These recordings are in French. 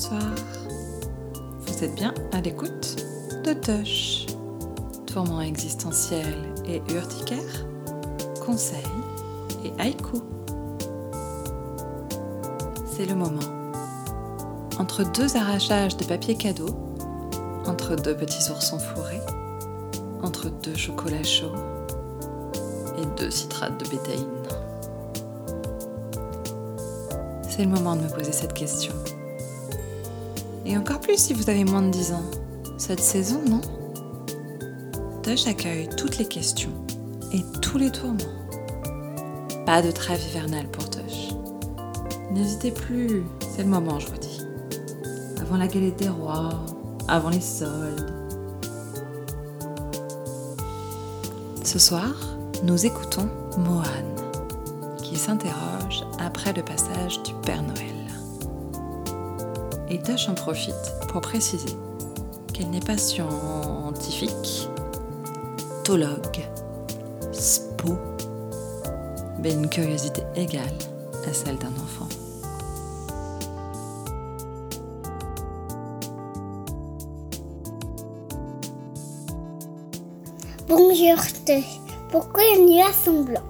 bonsoir. Vous êtes bien à l'écoute de Tosh. Tourment existentiel et urticaire, conseils et haïku. C'est le moment. Entre deux arrachages de papier cadeau, entre deux petits oursons fourrés, entre deux chocolats chauds et deux citrates de bétaïne. C'est le moment de me poser cette question. Et encore plus si vous avez moins de 10 ans. Cette saison, non? Tosh accueille toutes les questions et tous les tourments. Pas de trêve hivernale pour Tosh. N'hésitez plus, c'est le moment, je vous dis. Avant la galette des rois, avant les soldes. Ce soir, nous écoutons Mohan, qui s'interroge après le passage du Père Noël. Et Tosh en profite pour préciser qu'elle n'est pas scientifique, tologue, spo, mais une curiosité égale à celle d'un enfant. Bonjour. Pourquoi les nuages sont blancs?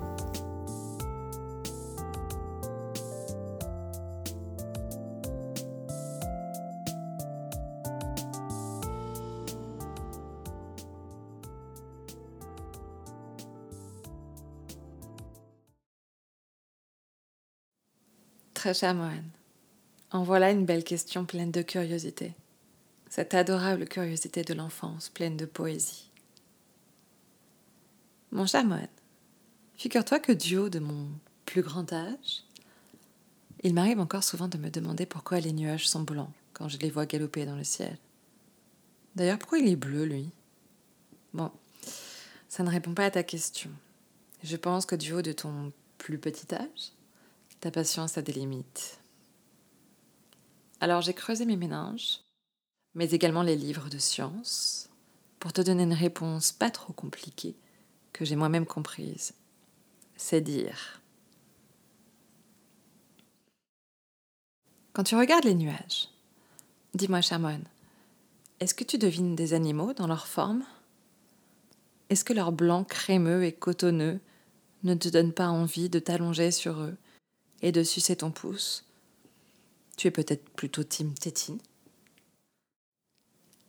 Très cher Mohan, en voilà une belle question pleine de curiosité. Cette adorable curiosité de l'enfance pleine de poésie. Mon cher Mohan, figure-toi que du haut de mon plus grand âge, il m'arrive encore souvent de me demander pourquoi les nuages sont blancs quand je les vois galoper dans le ciel. D'ailleurs, pourquoi il est bleu, lui? Bon, ça ne répond pas à ta question. Je pense que du haut de ton plus petit âge, ta patience a des limites. Alors j'ai creusé mes méninges, mais également les livres de science, pour te donner une réponse pas trop compliquée, que j'ai moi-même comprise. C'est dire. Quand tu regardes les nuages, dis-moi, Charmone, est-ce que tu devines des animaux dans leur forme? Est-ce que leur blanc crémeux et cotonneux ne te donne pas envie de t'allonger sur eux? Et de sucer ton pouce. Tu es peut-être plutôt team tétine.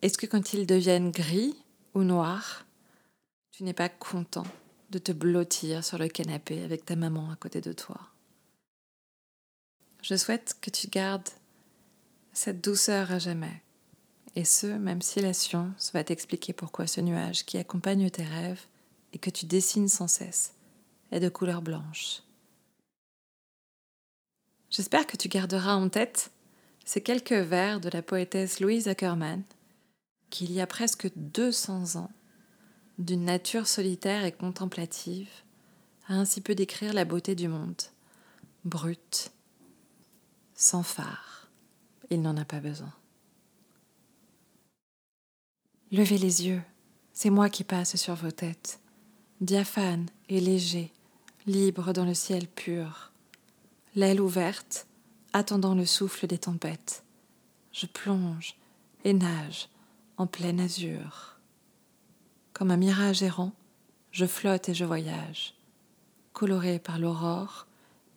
Est-ce que quand ils deviennent gris ou noirs, tu n'es pas content de te blottir sur le canapé avec ta maman à côté de toi? Je souhaite que tu gardes cette douceur à jamais. Et ce, même si la science va t'expliquer pourquoi ce nuage qui accompagne tes rêves et que tu dessines sans cesse est de couleur blanche. J'espère que tu garderas en tête ces quelques vers de la poétesse Louise Ackerman, qui, il y a presque 200 ans, d'une nature solitaire et contemplative, a ainsi peu décrire la beauté du monde, brute, sans phare. Il n'en a pas besoin. Levez les yeux, c'est moi qui passe sur vos têtes, diaphane et léger, libre dans le ciel pur l'aile ouverte, attendant le souffle des tempêtes. Je plonge et nage en plein azur. Comme un mirage errant, je flotte et je voyage, coloré par l'aurore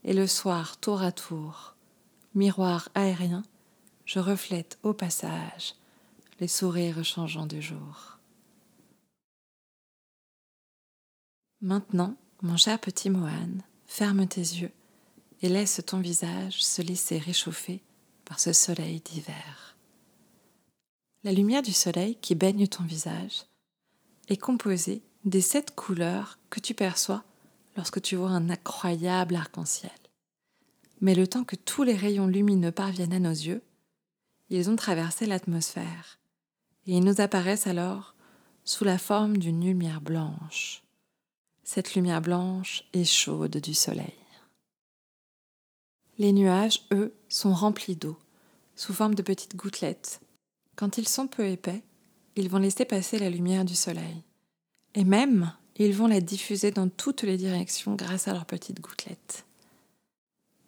et le soir tour à tour. Miroir aérien, je reflète au passage les sourires changeants du jour. Maintenant, mon cher petit Mohan, ferme tes yeux et laisse ton visage se laisser réchauffer par ce soleil d'hiver. La lumière du soleil qui baigne ton visage est composée des sept couleurs que tu perçois lorsque tu vois un incroyable arc-en-ciel. Mais le temps que tous les rayons lumineux parviennent à nos yeux, ils ont traversé l'atmosphère et ils nous apparaissent alors sous la forme d'une lumière blanche. Cette lumière blanche est chaude du soleil. Les nuages, eux, sont remplis d'eau, sous forme de petites gouttelettes. Quand ils sont peu épais, ils vont laisser passer la lumière du soleil. Et même, ils vont la diffuser dans toutes les directions grâce à leurs petites gouttelettes.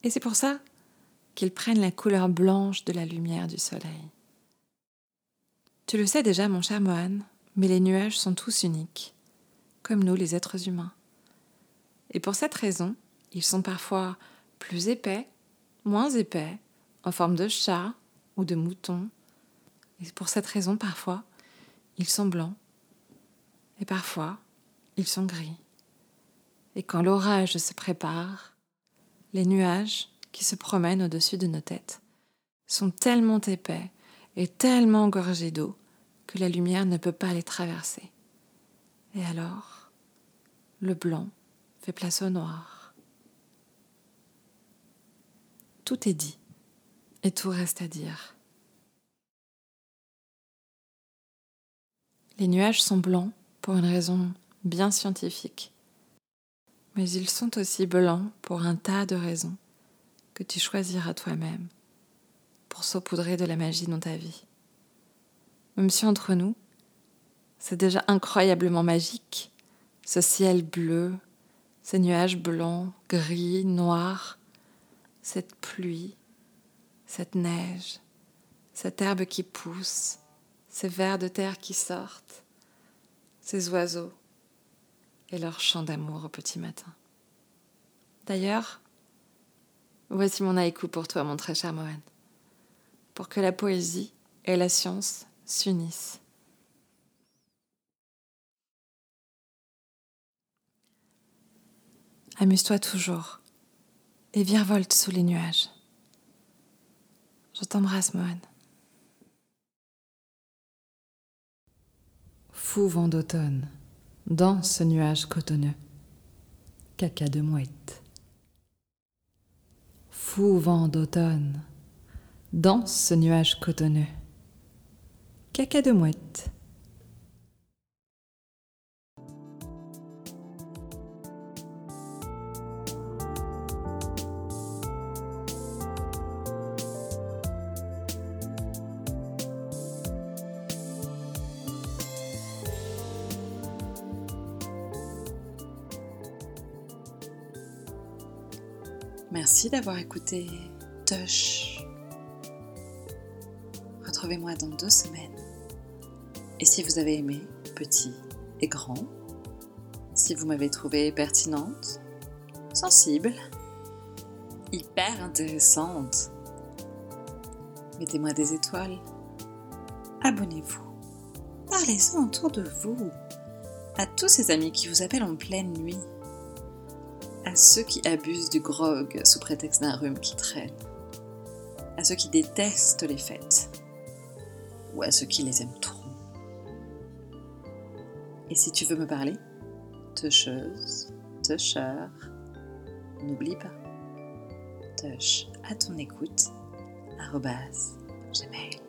Et c'est pour ça qu'ils prennent la couleur blanche de la lumière du soleil. Tu le sais déjà, mon cher Mohan, mais les nuages sont tous uniques, comme nous les êtres humains. Et pour cette raison, ils sont parfois plus épais, moins épais, en forme de chat ou de mouton. Et pour cette raison, parfois, ils sont blancs. Et parfois, ils sont gris. Et quand l'orage se prépare, les nuages qui se promènent au-dessus de nos têtes sont tellement épais et tellement gorgés d'eau que la lumière ne peut pas les traverser. Et alors, le blanc fait place au noir. Tout est dit et tout reste à dire. Les nuages sont blancs pour une raison bien scientifique, mais ils sont aussi blancs pour un tas de raisons que tu choisiras toi-même pour saupoudrer de la magie dans ta vie. Même si entre nous, c'est déjà incroyablement magique, ce ciel bleu, ces nuages blancs, gris, noirs, cette pluie, cette neige, cette herbe qui pousse, ces vers de terre qui sortent, ces oiseaux et leurs chants d'amour au petit matin. D'ailleurs, voici mon haïku pour toi, mon très cher Mohan, pour que la poésie et la science s'unissent. Amuse-toi toujours et virevolte sous les nuages. Je t'embrasse, Mohan. Fou vent d'automne, dans ce nuage cotonneux, caca de mouette. Fou vent d'automne, dans ce nuage cotonneux, caca de mouette. Merci d'avoir écouté Tush. Retrouvez-moi dans deux semaines. Et si vous avez aimé, petit et grand, si vous m'avez trouvé pertinente, sensible, hyper intéressante, mettez-moi des étoiles, abonnez-vous, parlez-en autour de vous, à tous ces amis qui vous appellent en pleine nuit, à ceux qui abusent du grog sous prétexte d'un rhume qui traîne, à ceux qui détestent les fêtes, ou à ceux qui les aiment trop. Et si tu veux me parler, toucheuse, toucheur, n'oublie pas, touche à ton écoute, arrobas, gmail.